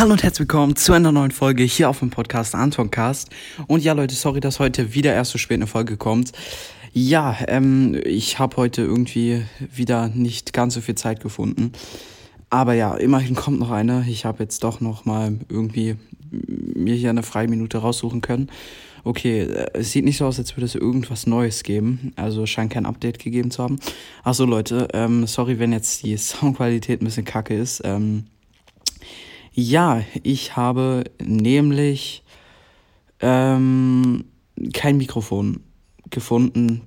Hallo und herzlich willkommen zu einer neuen Folge hier auf dem Podcast Antoncast. Und ja, Leute, sorry, dass heute wieder erst so spät eine Folge kommt. Ja, ähm, ich habe heute irgendwie wieder nicht ganz so viel Zeit gefunden. Aber ja, immerhin kommt noch eine. Ich habe jetzt doch noch mal irgendwie mir hier eine freie Minute raussuchen können. Okay, äh, es sieht nicht so aus, als würde es irgendwas Neues geben. Also scheint kein Update gegeben zu haben. Achso, Leute, ähm, sorry, wenn jetzt die Soundqualität ein bisschen kacke ist. Ähm, ja, ich habe nämlich ähm, kein Mikrofon gefunden.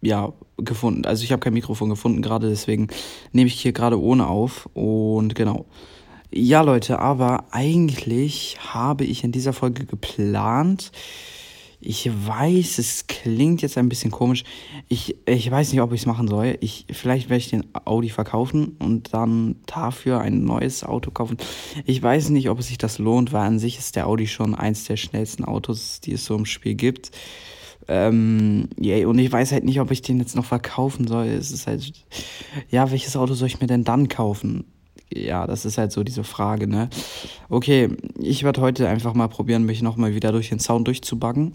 Ja, gefunden. Also ich habe kein Mikrofon gefunden gerade, deswegen nehme ich hier gerade ohne auf. Und genau. Ja, Leute, aber eigentlich habe ich in dieser Folge geplant, ich weiß, es klingt jetzt ein bisschen komisch. Ich, ich weiß nicht, ob ich es machen soll. Ich, vielleicht werde ich den Audi verkaufen und dann dafür ein neues Auto kaufen. Ich weiß nicht, ob es sich das lohnt, weil an sich ist der Audi schon eins der schnellsten Autos, die es so im Spiel gibt. Ähm, yeah, und ich weiß halt nicht, ob ich den jetzt noch verkaufen soll. Es ist halt, ja, welches Auto soll ich mir denn dann kaufen? Ja, das ist halt so diese Frage, ne? Okay, ich werde heute einfach mal probieren, mich nochmal wieder durch den Sound durchzubuggen.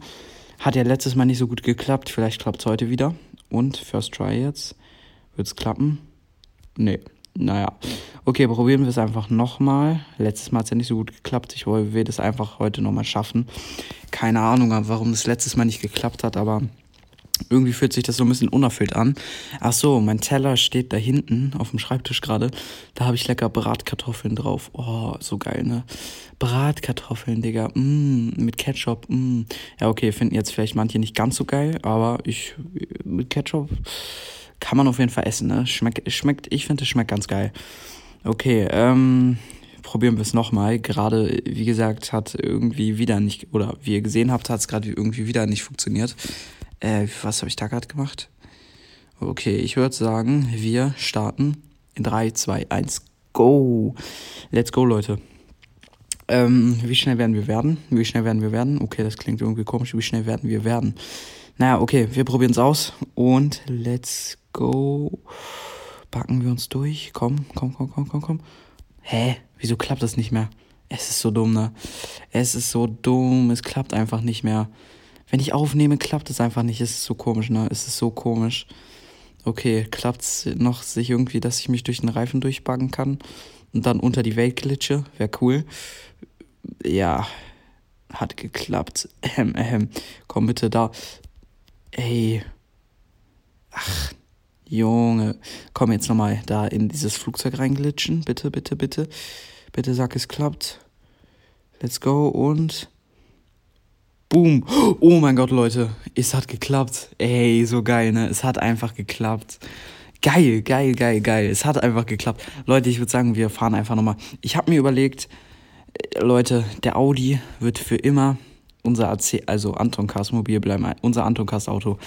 Hat ja letztes Mal nicht so gut geklappt, vielleicht klappt es heute wieder. Und, first try jetzt. Wird es klappen? Nee, naja. Okay, probieren wir es einfach nochmal. Letztes Mal hat es ja nicht so gut geklappt. Ich will das einfach heute nochmal schaffen. Keine Ahnung, warum es letztes Mal nicht geklappt hat, aber irgendwie fühlt sich das so ein bisschen unerfüllt an. Ach so, mein Teller steht da hinten auf dem Schreibtisch gerade. Da habe ich lecker Bratkartoffeln drauf. Oh, so geil, ne? Bratkartoffeln, Digga. Mm, mit Ketchup. Mm. Ja, okay, finden jetzt vielleicht manche nicht ganz so geil, aber ich mit Ketchup kann man auf jeden Fall essen, ne? Schmeckt, schmeckt ich finde, es schmeckt ganz geil. Okay, ähm, probieren wir es nochmal. Gerade, wie gesagt, hat irgendwie wieder nicht, oder wie ihr gesehen habt, hat es gerade irgendwie wieder nicht funktioniert. Äh, was habe ich da gerade gemacht? Okay, ich würde sagen, wir starten in 3, 2, 1, go. Let's go, Leute. Ähm, wie schnell werden wir werden? Wie schnell werden wir werden? Okay, das klingt irgendwie komisch. Wie schnell werden wir werden? Naja, okay, wir probieren es aus und let's go. Packen wir uns durch. Komm, komm, komm, komm, komm, komm. Hä? Wieso klappt das nicht mehr? Es ist so dumm, ne? Es ist so dumm. Es klappt einfach nicht mehr. Wenn ich aufnehme, klappt es einfach nicht. Es ist so komisch, ne? Es ist so komisch. Okay, klappt es noch sich irgendwie, dass ich mich durch den Reifen durchbaggen kann und dann unter die Welt glitsche? Wäre cool. Ja, hat geklappt. Ähm, ähm, komm bitte da. Ey. Ach, Junge. Komm jetzt nochmal da in dieses Flugzeug reinglitschen. Bitte, bitte, bitte. Bitte sag, es klappt. Let's go und. Boom. Oh mein Gott, Leute. Es hat geklappt. Ey, so geil, ne? Es hat einfach geklappt. Geil, geil, geil, geil. Es hat einfach geklappt. Leute, ich würde sagen, wir fahren einfach nochmal. Ich habe mir überlegt, äh, Leute, der Audi wird für immer unser AC, also Anton Cars Mobil bleiben, unser Anton Cars Auto.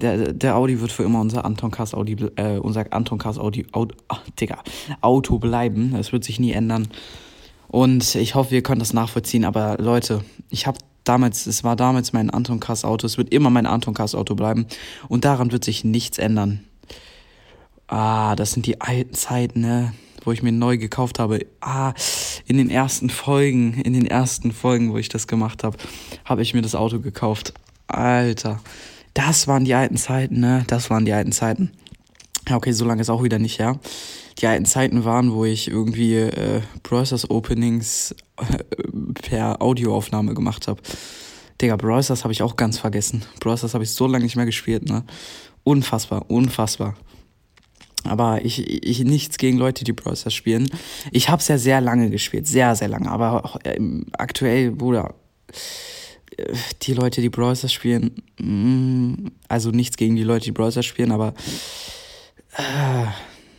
Der, der Audi wird für immer unser Anton Cars Audi, äh, unser Anton Cars Audi, Auto, ach, Digga, Auto bleiben. Das wird sich nie ändern. Und ich hoffe, ihr könnt das nachvollziehen. Aber Leute, ich habe damals, es war damals mein Anton Kass Auto, es wird immer mein Anton Kass Auto bleiben und daran wird sich nichts ändern. Ah, das sind die alten Zeiten, ne? wo ich mir neu gekauft habe. Ah, in den ersten Folgen, in den ersten Folgen, wo ich das gemacht habe, habe ich mir das Auto gekauft. Alter, das waren die alten Zeiten, ne? Das waren die alten Zeiten. Ja, okay, so lange ist auch wieder nicht her. Die alten Zeiten waren, wo ich irgendwie äh, Browsers Openings äh, per Audioaufnahme gemacht habe. Digga, Browsers habe ich auch ganz vergessen. Browsers habe ich so lange nicht mehr gespielt, ne? Unfassbar, unfassbar. Aber ich, ich nichts gegen Leute, die Browsers spielen. Ich habe es ja sehr lange gespielt, sehr, sehr lange. Aber äh, aktuell, Bruder, äh, die Leute, die Browsers spielen, mm, also nichts gegen die Leute, die Browsers spielen, aber äh,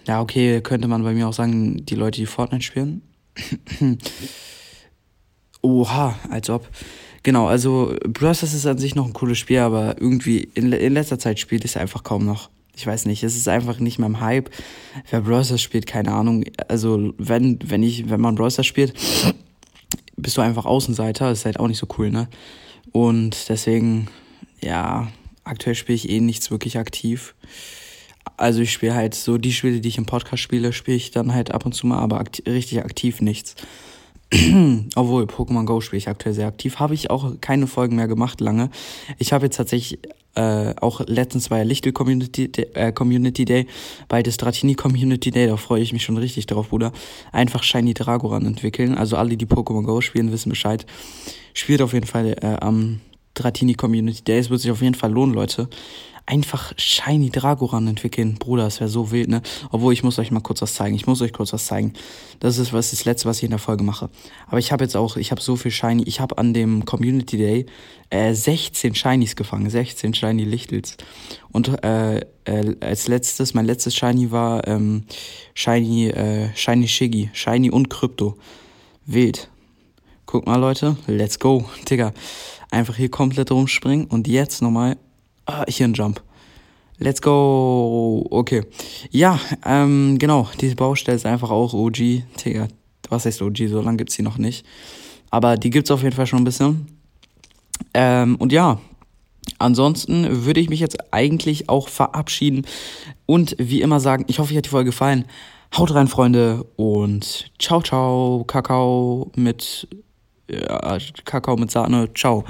ja, okay, könnte man bei mir auch sagen, die Leute, die Fortnite spielen. Oha, als ob. Genau, also Bros. ist an sich noch ein cooles Spiel, aber irgendwie in, in letzter Zeit spielt es einfach kaum noch. Ich weiß nicht, es ist einfach nicht mehr im Hype. Wer Browser spielt, keine Ahnung. Also, wenn, wenn ich, wenn man Browser spielt, bist du einfach Außenseiter, das ist halt auch nicht so cool, ne? Und deswegen, ja, aktuell spiele ich eh nichts wirklich aktiv. Also ich spiele halt so die Spiele, die ich im Podcast spiele, spiele ich dann halt ab und zu mal, aber aktiv, richtig aktiv nichts. Obwohl, Pokémon Go spiele ich aktuell sehr aktiv. Habe ich auch keine Folgen mehr gemacht lange. Ich habe jetzt tatsächlich äh, auch letztens ja Lichtel Community, äh, Community Day, bald ist Dratini Community Day, da freue ich mich schon richtig drauf, Bruder. Einfach Shiny Dragoran entwickeln. Also alle, die Pokémon Go spielen, wissen Bescheid. Spielt auf jeden Fall äh, am Dratini Community Day. Es wird sich auf jeden Fall lohnen, Leute einfach Shiny Dragoran entwickeln. Bruder, das wäre so wild, ne? Obwohl, ich muss euch mal kurz was zeigen. Ich muss euch kurz was zeigen. Das ist was das letzte, was ich in der Folge mache. Aber ich habe jetzt auch, ich habe so viel Shiny. Ich habe an dem Community Day äh, 16 Shinies gefangen. 16 Shiny Lichtels. Und äh, äh, als letztes, mein letztes Shiny war ähm, Shiny, äh, Shiny Shiggy. Shiny und Krypto. Wild. Guck mal, Leute. Let's go. Digga. Einfach hier komplett rumspringen. Und jetzt nochmal Ah, hier ein Jump. Let's go. Okay. Ja, ähm, genau. Diese Baustelle ist einfach auch OG. Digga, was heißt OG? So lange gibt's die noch nicht. Aber die gibt's auf jeden Fall schon ein bisschen. Ähm, und ja, ansonsten würde ich mich jetzt eigentlich auch verabschieden und wie immer sagen, ich hoffe, euch hat die Folge gefallen. Haut rein, Freunde, und ciao, ciao. Kakao mit, ja, Kakao mit Sahne. Ciao.